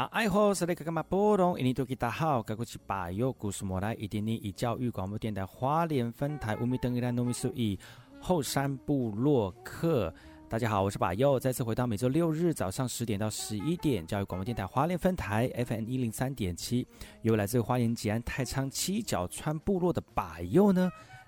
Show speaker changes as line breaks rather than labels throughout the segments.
那爱好是那个干嘛波动？印尼多吉大好，赶快去把右故事莫来，一点点以教育广播电台花莲分台乌米登伊拉糯米苏伊后山部落客。大家好，我是把右，再次回到每周六日早上十点到十一点，教育广播电台花莲分台 FM 一零三点七，由来自花莲吉安太仓七角川部落的把右呢。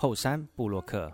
后山
布洛克。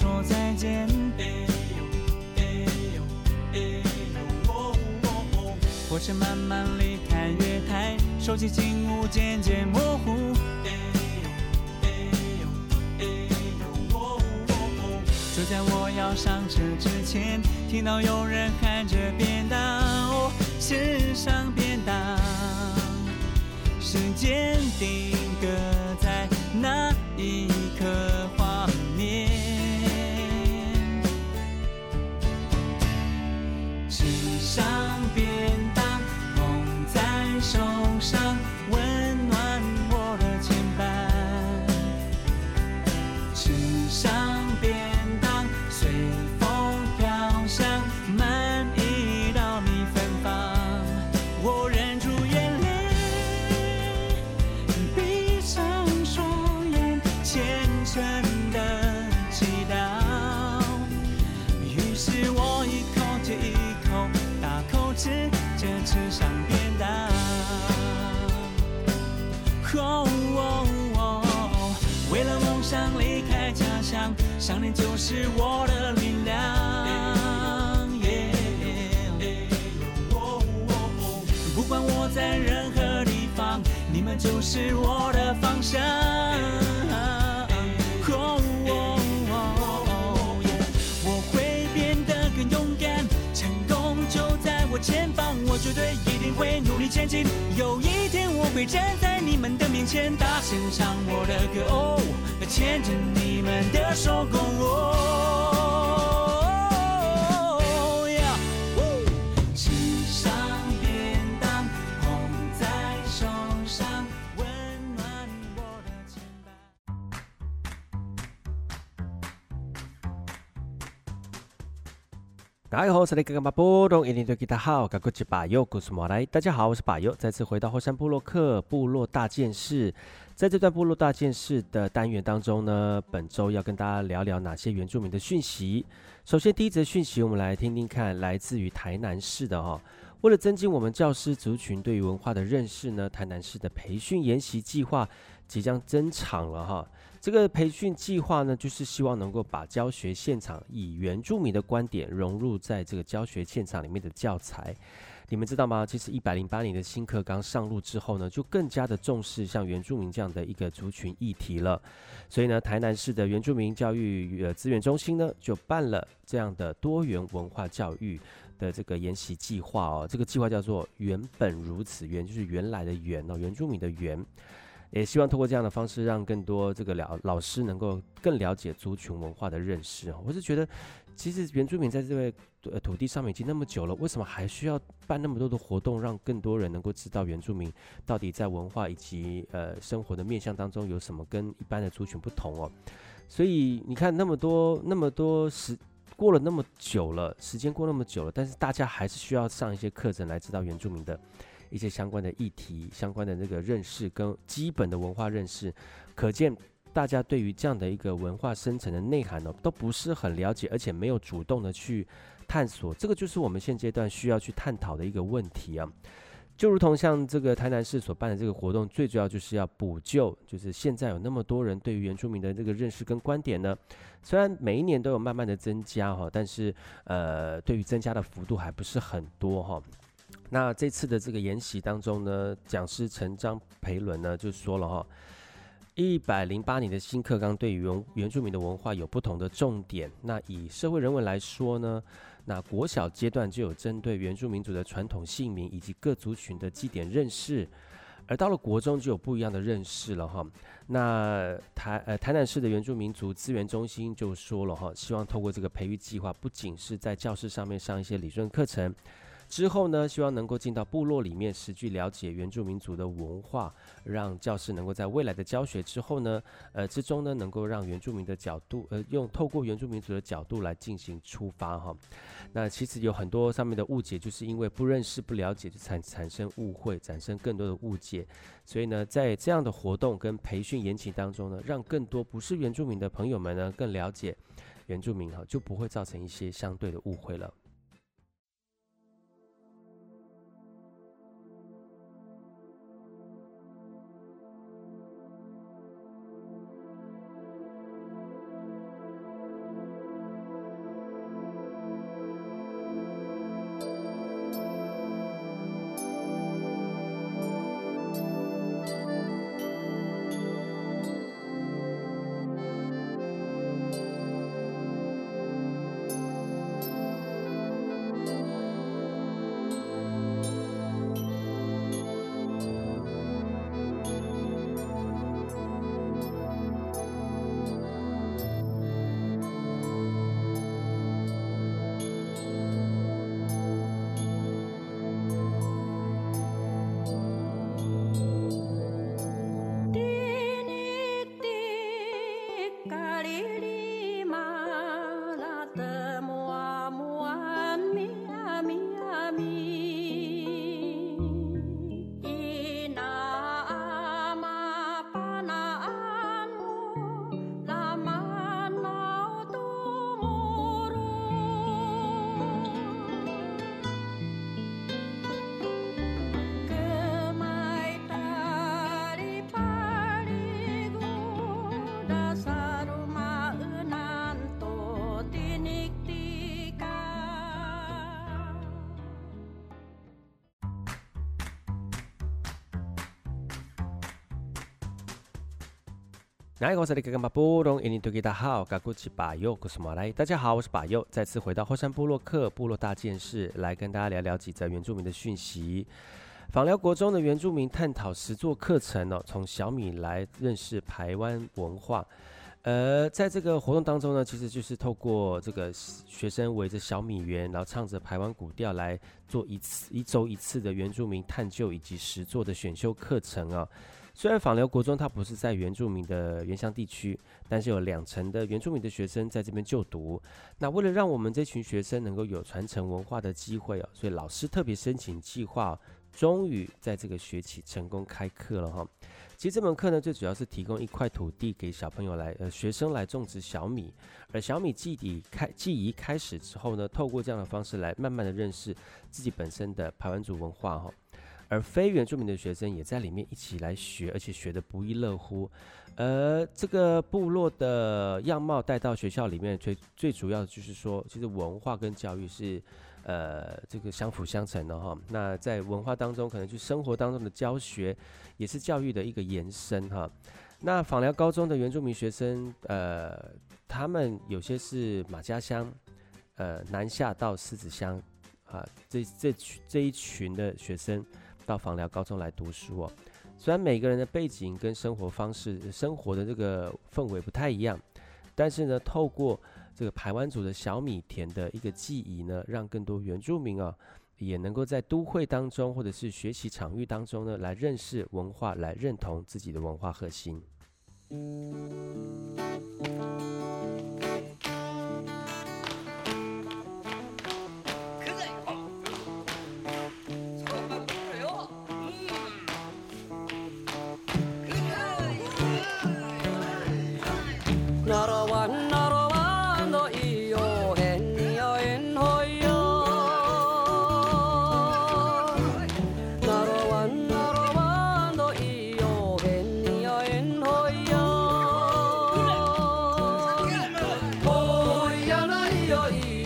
说再见。火车慢慢离开月台，手机静物渐渐模糊。就在我要上车之前，听到有人喊着便当，哦，线上便当，时间定格在那一刻上想念就是我的力量。不管我在任何地方，你们就是我的方向。我会变得更勇敢，成功就在我前方，我绝对一定会努力前进。有一天我会站在。你们的面前，大声唱我的歌哦，牵着你的手工。
大家好，我是巴东，印尼吉他好，巴佑，古斯莫来。大家好，我是巴佑，再次回到后山部落客部落大件事。在这段部落大件事的单元当中呢，本周要跟大家聊聊哪些原住民的讯息。首先，第一则讯息，我们来听听看，来自于台南市的哈、哦。为了增进我们教师族群对于文化的认识呢，台南市的培训研习计划即将增场了哈。这个培训计划呢，就是希望能够把教学现场以原住民的观点融入在这个教学现场里面的教材。你们知道吗？其实一百零八年的新课纲上路之后呢，就更加的重视像原住民这样的一个族群议题了。所以呢，台南市的原住民教育呃资源中心呢，就办了这样的多元文化教育的这个研习计划哦。这个计划叫做“原本如此”，原就是原来的原哦，原住民的原。也希望通过这样的方式，让更多这个了老师能够更了解族群文化的认识。我是觉得，其实原住民在这块呃土地上面已经那么久了，为什么还需要办那么多的活动，让更多人能够知道原住民到底在文化以及呃生活的面向当中有什么跟一般的族群不同哦？所以你看，那么多那么多时过了那么久了，时间过那么久了，但是大家还是需要上一些课程来知道原住民的。一些相关的议题、相关的那个认识跟基本的文化认识，可见大家对于这样的一个文化深层的内涵呢，都不是很了解，而且没有主动的去探索。这个就是我们现阶段需要去探讨的一个问题啊。就如同像这个台南市所办的这个活动，最主要就是要补救，就是现在有那么多人对于原住民的这个认识跟观点呢，虽然每一年都有慢慢的增加哈，但是呃，对于增加的幅度还不是很多哈。那这次的这个研习当中呢，讲师陈张培伦呢就说了哈，一百零八年的新课纲对于原原住民的文化有不同的重点。那以社会人文来说呢，那国小阶段就有针对原住民族的传统姓名以及各族群的祭典认识，而到了国中就有不一样的认识了哈。那台呃台南市的原住民族资源中心就说了哈，希望透过这个培育计划，不仅是在教室上面上一些理论课程。之后呢，希望能够进到部落里面，实际了解原住民族的文化，让教师能够在未来的教学之后呢，呃之中呢，能够让原住民的角度，呃用透过原住民族的角度来进行出发哈。那其实有很多上面的误解，就是因为不认识、不了解，就产产生误会，产生更多的误解。所以呢，在这样的活动跟培训研习当中呢，让更多不是原住民的朋友们呢，更了解原住民哈，就不会造成一些相对的误会了。大家好，我是巴佑，再次回到后山部落客部落大件事，来跟大家聊聊几则原住民的讯息。访寮国中的原住民探讨十座课程哦，从小米来认识台湾文化。呃，在这个活动当中呢，其实就是透过这个学生围着小米园，然后唱着台湾古调来做一次一周一次的原住民探究以及实作的选修课程啊。虽然访寮国中它不是在原住民的原乡地区，但是有两成的原住民的学生在这边就读。那为了让我们这群学生能够有传承文化的机会哦，所以老师特别申请计划，终于在这个学期成功开课了哈。其实这门课呢，最主要是提供一块土地给小朋友来呃学生来种植小米，而小米祭底开祭仪开始之后呢，透过这样的方式来慢慢的认识自己本身的排湾族文化哈。而非原住民的学生也在里面一起来学，而且学得不亦乐乎。而这个部落的样貌带到学校里面，最最主要的就是说，其实文化跟教育是呃这个相辅相成的哈。那在文化当中，可能就生活当中的教学也是教育的一个延伸哈。那访寮高中的原住民学生，呃，他们有些是马家乡，呃，南下到狮子乡啊，这这群这一群的学生。到枋寮高中来读书哦，虽然每个人的背景跟生活方式、生活的这个氛围不太一样，但是呢，透过这个排湾族的小米田的一个记忆呢，让更多原住民啊，也能够在都会当中或者是学习场域当中呢，来认识文化，来认同自己的文化核心。your.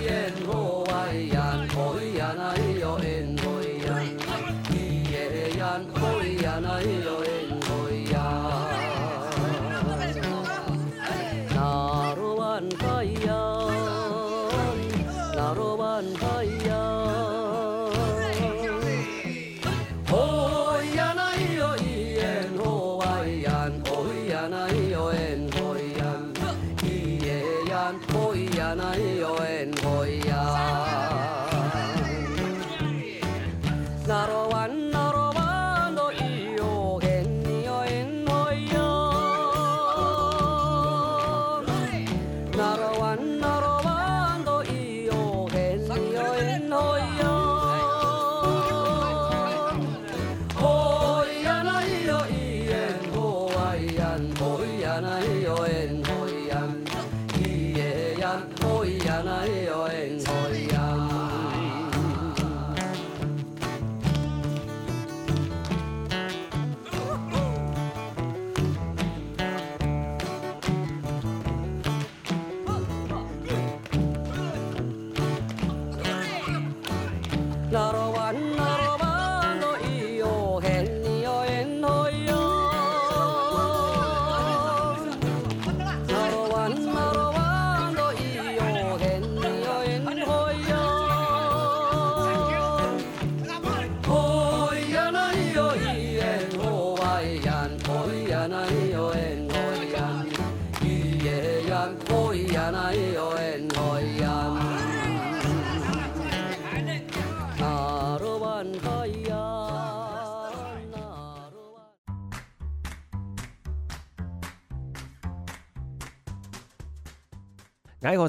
大家好，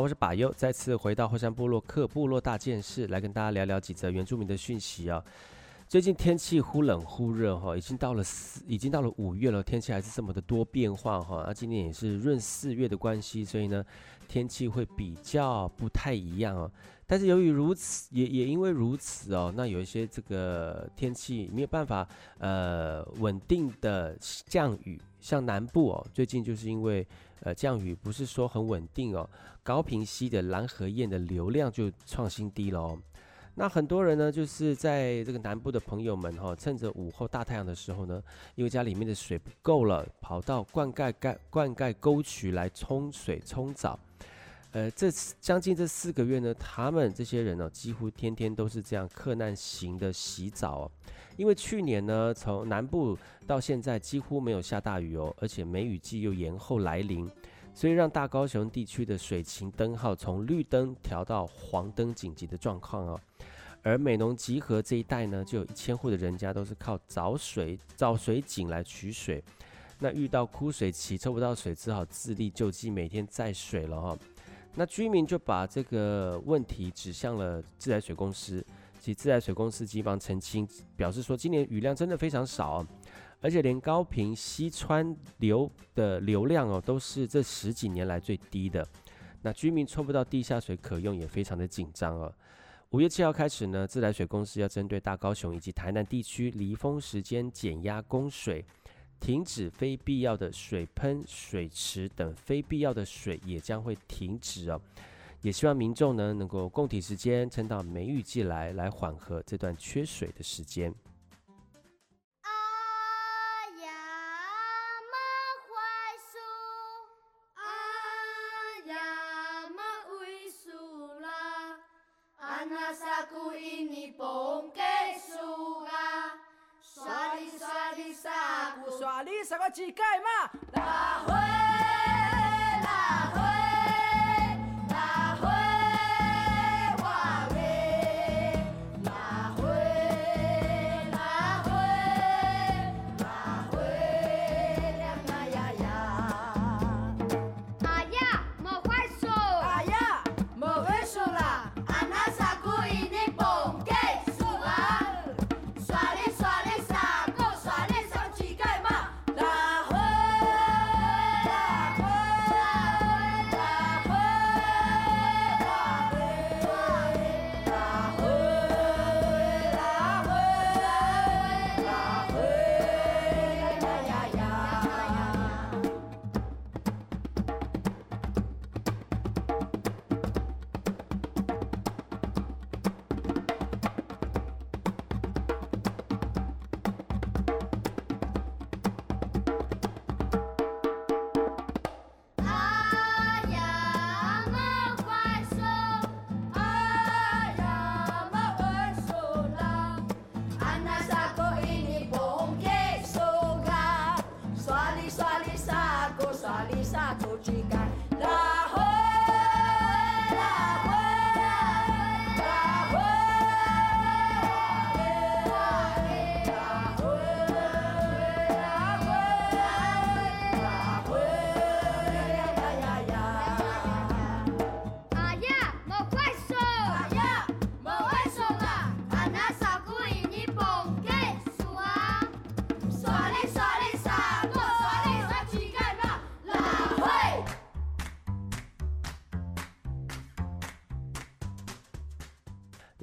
我是巴佑，再次回到后山部落客部落大件事，来跟大家聊聊几则原住民的讯息啊。最近天气忽冷忽热哈，已经到了四，已经到了五月了，天气还是这么的多变化哈。那、今年也是闰四月的关系，所以呢，天气会比较不太一样哦。但是由于如此，也也因为如此哦，那有一些这个天气没有办法呃稳定的降雨。像南部哦，最近就是因为呃降雨不是说很稳定哦，高屏溪的蓝河堰的流量就创新低了哦。那很多人呢，就是在这个南部的朋友们哈，趁着午后大太阳的时候呢，因为家里面的水不够了，跑到灌溉盖灌溉沟渠来冲水冲澡。呃，这将近这四个月呢，他们这些人呢，几乎天天都是这样克难型的洗澡哦。因为去年呢，从南部到现在几乎没有下大雨哦，而且梅雨季又延后来临，所以让大高雄地区的水情灯号从绿灯调到黄灯紧急的状况哦。而美浓集合这一带呢，就有一千户的人家都是靠找水找水井来取水，那遇到枯水期抽不到水，只好自力救济，每天载水了哈、哦。那居民就把这个问题指向了自来水公司，其自来水公司急忙澄清，表示说今年雨量真的非常少，而且连高屏溪川流的流量哦都是这十几年来最低的。那居民抽不到地下水可用，也非常的紧张哦。五月七号开始呢，自来水公司要针对大高雄以及台南地区离峰时间减压供水。停止非必要的水喷、水池等非必要的水也将会停止哦。也希望民众呢能够供体时间，撑到梅雨季来，来缓和这段缺水的时间。
你是个乞丐嘛？追啥都追赶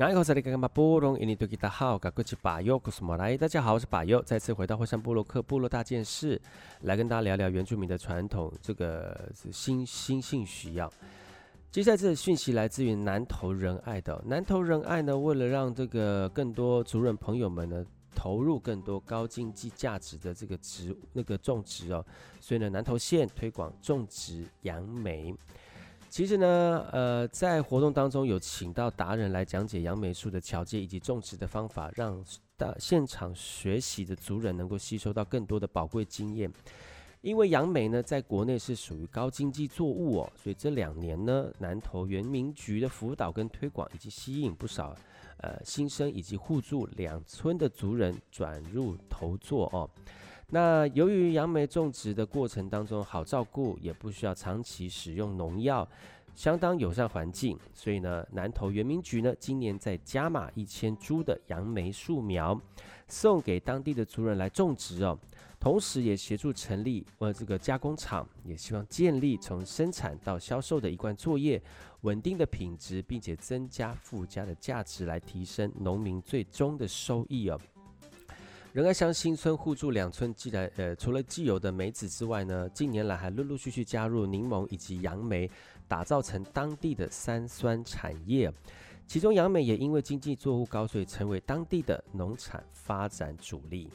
大会。
大家好，我是巴佑，再次回到后山部落克部落大件事，来跟大家聊聊原住民的传统。这个是新新性需要。接下来这个讯息来自于南投仁爱的南投仁爱呢，为了让这个更多族人朋友们呢投入更多高经济价值的这个植那个种植哦，所以呢南投县推广种植杨梅。其实呢，呃，在活动当中有请到达人来讲解杨梅树的桥接以及种植的方法，让大现场学习的族人能够吸收到更多的宝贵经验。因为杨梅呢，在国内是属于高经济作物哦，所以这两年呢，南投原民局的辅导跟推广，以及吸引不少呃新生以及互助两村的族人转入投作哦。那由于杨梅种植的过程当中好照顾，也不需要长期使用农药，相当友善环境，所以呢，南投原民局呢今年再加码一千株的杨梅树苗，送给当地的族人来种植哦，同时也协助成立呃这个加工厂，也希望建立从生产到销售的一贯作业，稳定的品质，并且增加附加的价值，来提升农民最终的收益哦。仁爱乡新村互助两村，既然呃，除了既有的梅子之外呢，近年来还陆陆续续加入柠檬以及杨梅，打造成当地的三酸产业。
其中杨梅也因为经济作物高，所以成为当地的农产发展主力。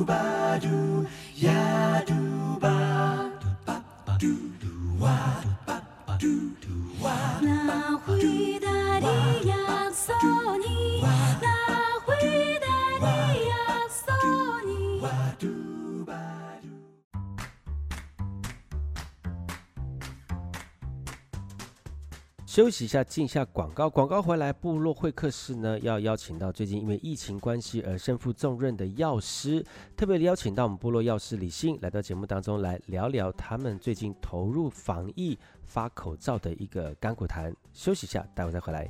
Scooby-Doo, yeah. 休息一下，进一下广告。广告回来，部落会客室呢要邀请到最近因为疫情关系而身负重任的药师，特别邀请到我们部落药师李信来到节目当中来聊聊他们最近投入防疫发口罩的一个甘苦谈。休息一下，待会再回来。